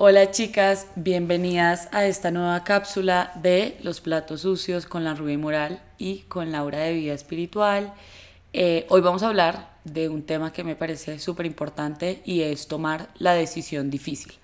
Hola chicas, bienvenidas a esta nueva cápsula de Los platos sucios con la Rubí Moral y con Laura de Vida Espiritual. Eh, hoy vamos a hablar de un tema que me parece súper importante y es tomar la decisión difícil.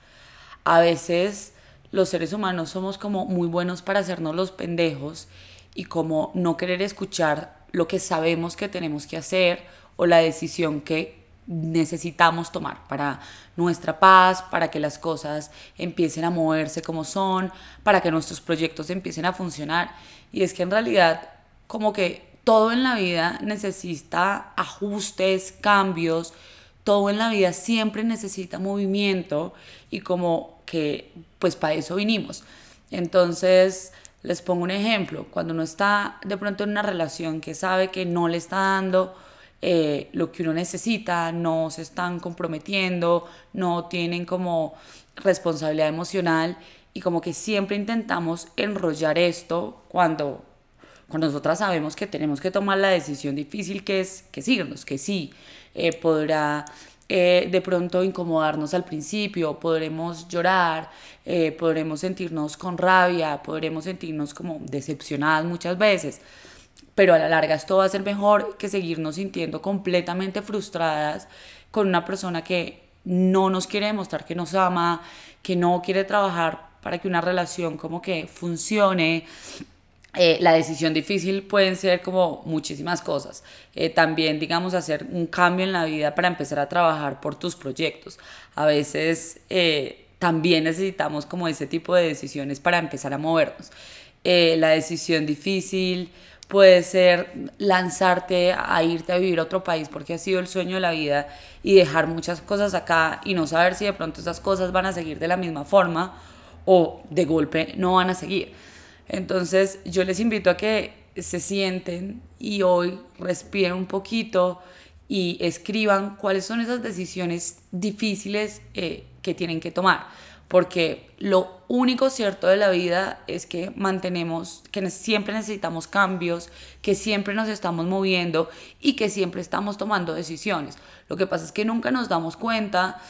A veces los seres humanos somos como muy buenos para hacernos los pendejos y como no querer escuchar lo que sabemos que tenemos que hacer o la decisión que necesitamos tomar para nuestra paz, para que las cosas empiecen a moverse como son, para que nuestros proyectos empiecen a funcionar. Y es que en realidad como que todo en la vida necesita ajustes, cambios, todo en la vida siempre necesita movimiento y como que pues para eso vinimos. Entonces, les pongo un ejemplo, cuando uno está de pronto en una relación que sabe que no le está dando eh, lo que uno necesita, no se están comprometiendo, no tienen como responsabilidad emocional y como que siempre intentamos enrollar esto cuando, cuando nosotras sabemos que tenemos que tomar la decisión difícil que es que sigamos, que sí, eh, podrá eh, de pronto incomodarnos al principio, podremos llorar, podremos sentirnos con rabia, podremos sentirnos como decepcionadas muchas veces pero a la larga esto va a ser mejor que seguirnos sintiendo completamente frustradas con una persona que no nos quiere demostrar que nos ama, que no quiere trabajar para que una relación como que funcione. Eh, la decisión difícil pueden ser como muchísimas cosas. Eh, también, digamos, hacer un cambio en la vida para empezar a trabajar por tus proyectos. A veces eh, también necesitamos como ese tipo de decisiones para empezar a movernos. la decisión difícil puede ser lanzarte a irte a vivir a otro país porque ha sido el sueño de la vida y dejar muchas cosas acá y no saber si de pronto esas cosas van a seguir de la misma forma o de golpe no van a seguir. Entonces yo les invito a que se sienten y hoy respiren un poquito y escriban cuáles son esas decisiones difíciles eh, que tienen que tomar porque lo único cierto de la vida es que mantenemos, que siempre necesitamos cambios, que siempre nos estamos moviendo y que siempre estamos tomando decisiones. Lo que pasa es que nunca nos damos cuenta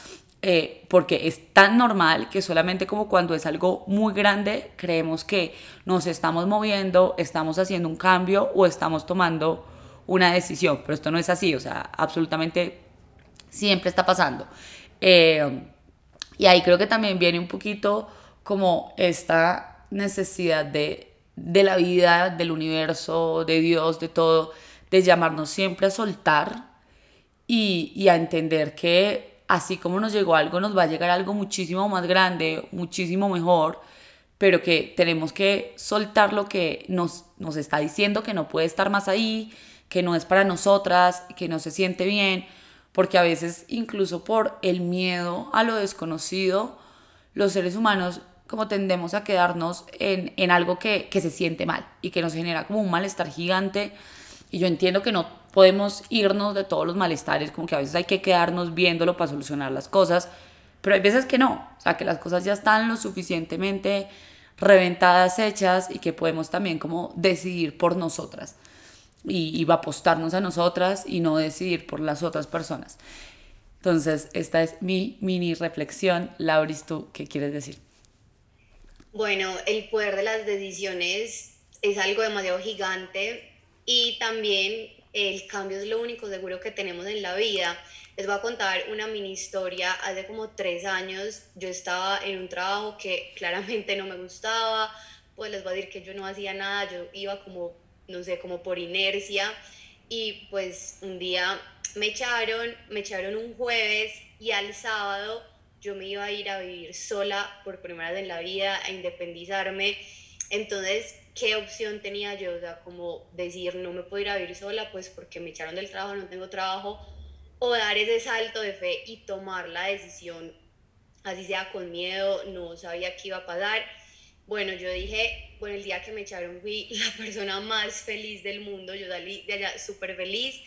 eh, porque es tan normal que solamente como cuando es algo muy grande creemos que nos estamos moviendo, estamos haciendo un cambio o estamos tomando una decisión, pero esto no es así, o sea, absolutamente siempre está pasando. Eh, y ahí creo que también viene un poquito como esta necesidad de, de la vida, del universo, de Dios, de todo, de llamarnos siempre a soltar y, y a entender que así como nos llegó algo, nos va a llegar algo muchísimo más grande, muchísimo mejor, pero que tenemos que soltar lo que nos, nos está diciendo que no puede estar más ahí, que no es para nosotras, que no se siente bien, porque a veces incluso por el miedo a lo desconocido, los seres humanos como tendemos a quedarnos en, en algo que, que, se siente mal y que nos genera como un malestar gigante. Y yo entiendo que no podemos irnos de todos los malestares, como que a veces hay que quedarnos viéndolo para solucionar las cosas, pero hay veces que no, o sea, que las cosas ya están lo suficientemente reventadas, hechas y que podemos también como decidir por nosotras y, va a apostarnos a nosotras y no decidir por las otras personas. Entonces, esta es mi mini reflexión. Lauris, ¿tú qué quieres decir? Bueno, el poder de las decisiones es algo demasiado gigante y también el cambio es lo único seguro que tenemos en la vida. Les voy a contar una mini historia. Hace como tres años yo estaba en un trabajo que claramente no me gustaba. Pues les voy a decir que yo no hacía nada, yo iba como no sé, como por inercia. Y pues un día me echaron, me echaron un jueves y al sábado yo me iba a ir a vivir sola por primera vez en la vida, a independizarme. Entonces, ¿qué opción tenía yo? O sea, como decir, no me puedo ir a vivir sola, pues porque me echaron del trabajo, no tengo trabajo, o dar ese salto de fe y tomar la decisión, así sea con miedo, no sabía qué iba a pasar bueno, yo dije, bueno, el día que me echaron fui la persona más feliz del mundo, yo salí de allá súper feliz.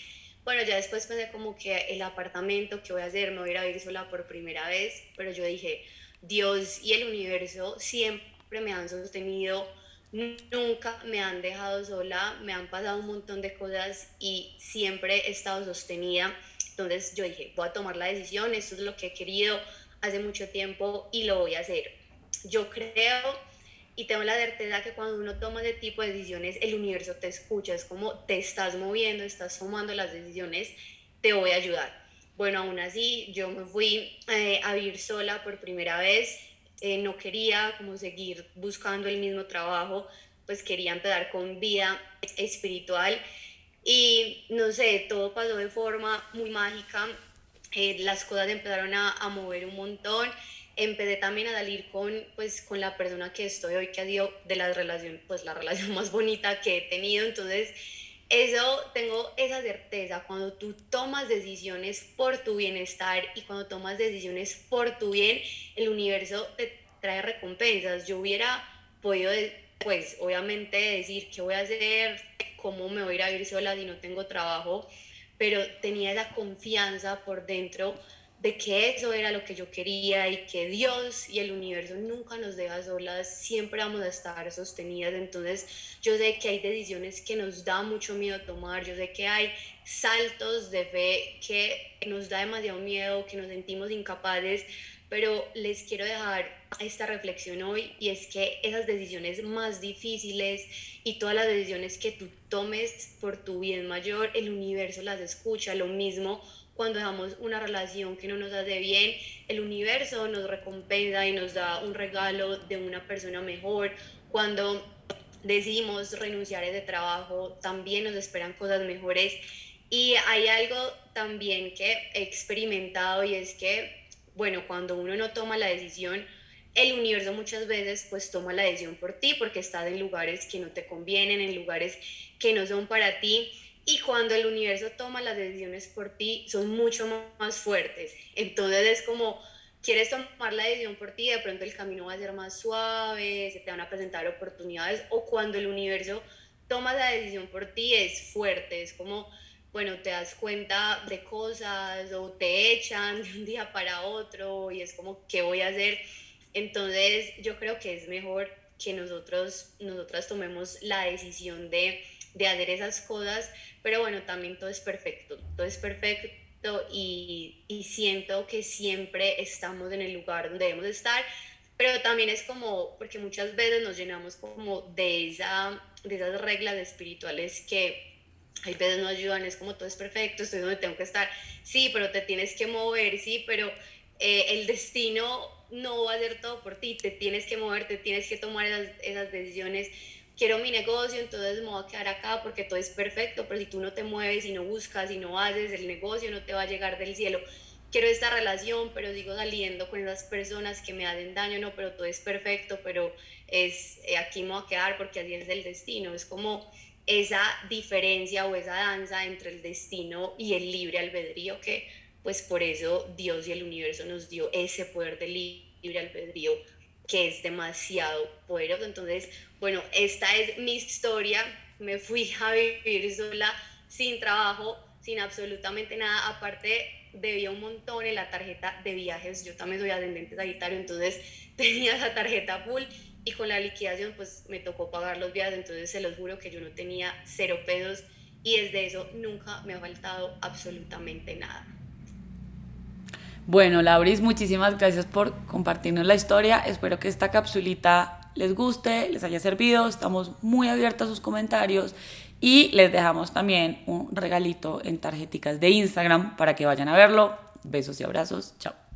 Bueno, ya después pensé como que el apartamento que voy a hacer, me voy a ir a vivir sola por primera vez, pero yo dije, Dios y el universo siempre me han sostenido, nunca me han dejado sola, me han pasado un montón de cosas y siempre he estado sostenida. Entonces yo dije, voy a tomar la decisión, esto es lo que he querido, hace mucho tiempo y lo voy a hacer. Yo creo y tengo la certeza que cuando uno toma ese tipo de decisiones, el universo te escucha, es como te estás moviendo, estás tomando las decisiones, te voy a ayudar. Bueno, aún así, yo me fui eh, a vivir sola por primera vez, eh, no quería como seguir buscando el mismo trabajo, pues quería empezar con vida espiritual y no sé, todo pasó de forma muy mágica, eh, las cosas empezaron a, a mover un montón empecé también a salir con, pues, con la persona que estoy hoy, que ha sido de la relación, pues la relación más bonita que he tenido. Entonces, eso tengo esa certeza, cuando tú tomas decisiones por tu bienestar y cuando tomas decisiones por tu bien, el universo te trae recompensas. Yo hubiera podido, pues obviamente decir qué voy a hacer, cómo me voy a ir a vivir sola si no tengo trabajo, pero tenía esa confianza por dentro de que eso era lo que yo quería y que Dios y el universo nunca nos deja solas, siempre vamos a estar sostenidas. Entonces yo sé que hay decisiones que nos da mucho miedo tomar, yo sé que hay saltos de fe que nos da demasiado miedo, que nos sentimos incapaces, pero les quiero dejar esta reflexión hoy y es que esas decisiones más difíciles y todas las decisiones que tú tomes por tu bien mayor, el universo las escucha, lo mismo cuando dejamos una relación que no nos hace bien, el universo nos recompensa y nos da un regalo de una persona mejor. Cuando decidimos renunciar a ese trabajo, también nos esperan cosas mejores. Y hay algo también que he experimentado y es que, bueno, cuando uno no toma la decisión, el universo muchas veces pues toma la decisión por ti porque estás en lugares que no te convienen, en lugares que no son para ti y cuando el universo toma las decisiones por ti, son mucho más fuertes. Entonces es como, quieres tomar la decisión por ti, de pronto el camino va a ser más suave, se te van a presentar oportunidades, o cuando el universo toma la decisión por ti, es fuerte, es como, bueno, te das cuenta de cosas o te echan de un día para otro y es como, ¿qué voy a hacer? Entonces yo creo que es mejor que nosotros, nosotras tomemos la decisión de, de hacer esas cosas pero bueno, también todo es perfecto, todo es perfecto y, y siento que siempre estamos en el lugar donde debemos estar, pero también es como, porque muchas veces nos llenamos como de, esa, de esas reglas espirituales que hay veces nos ayudan, es como todo es perfecto, estoy donde tengo que estar, sí, pero te tienes que mover, sí, pero eh, el destino no va a hacer todo por ti, te tienes que mover, te tienes que tomar esas decisiones quiero mi negocio, entonces me voy a quedar acá porque todo es perfecto, pero si tú no te mueves y no buscas y no haces, el negocio no te va a llegar del cielo. Quiero esta relación, pero sigo saliendo con esas personas que me hacen daño, no, pero todo es perfecto, pero es eh, aquí me voy a quedar porque así es el destino. Es como esa diferencia o esa danza entre el destino y el libre albedrío que pues por eso Dios y el universo nos dio ese poder de libre albedrío que es demasiado poderoso. Entonces, bueno, esta es mi historia. Me fui a vivir sola, sin trabajo, sin absolutamente nada. Aparte, debía un montón en la tarjeta de viajes. Yo también soy ascendente sagitario, entonces tenía esa tarjeta full y con la liquidación pues me tocó pagar los viajes. Entonces se los juro que yo no tenía cero pesos y desde eso nunca me ha faltado absolutamente nada. Bueno, Lauris, muchísimas gracias por compartirnos la historia. Espero que esta capsulita les guste, les haya servido. Estamos muy abiertos a sus comentarios y les dejamos también un regalito en tarjeticas de Instagram para que vayan a verlo. Besos y abrazos. Chao.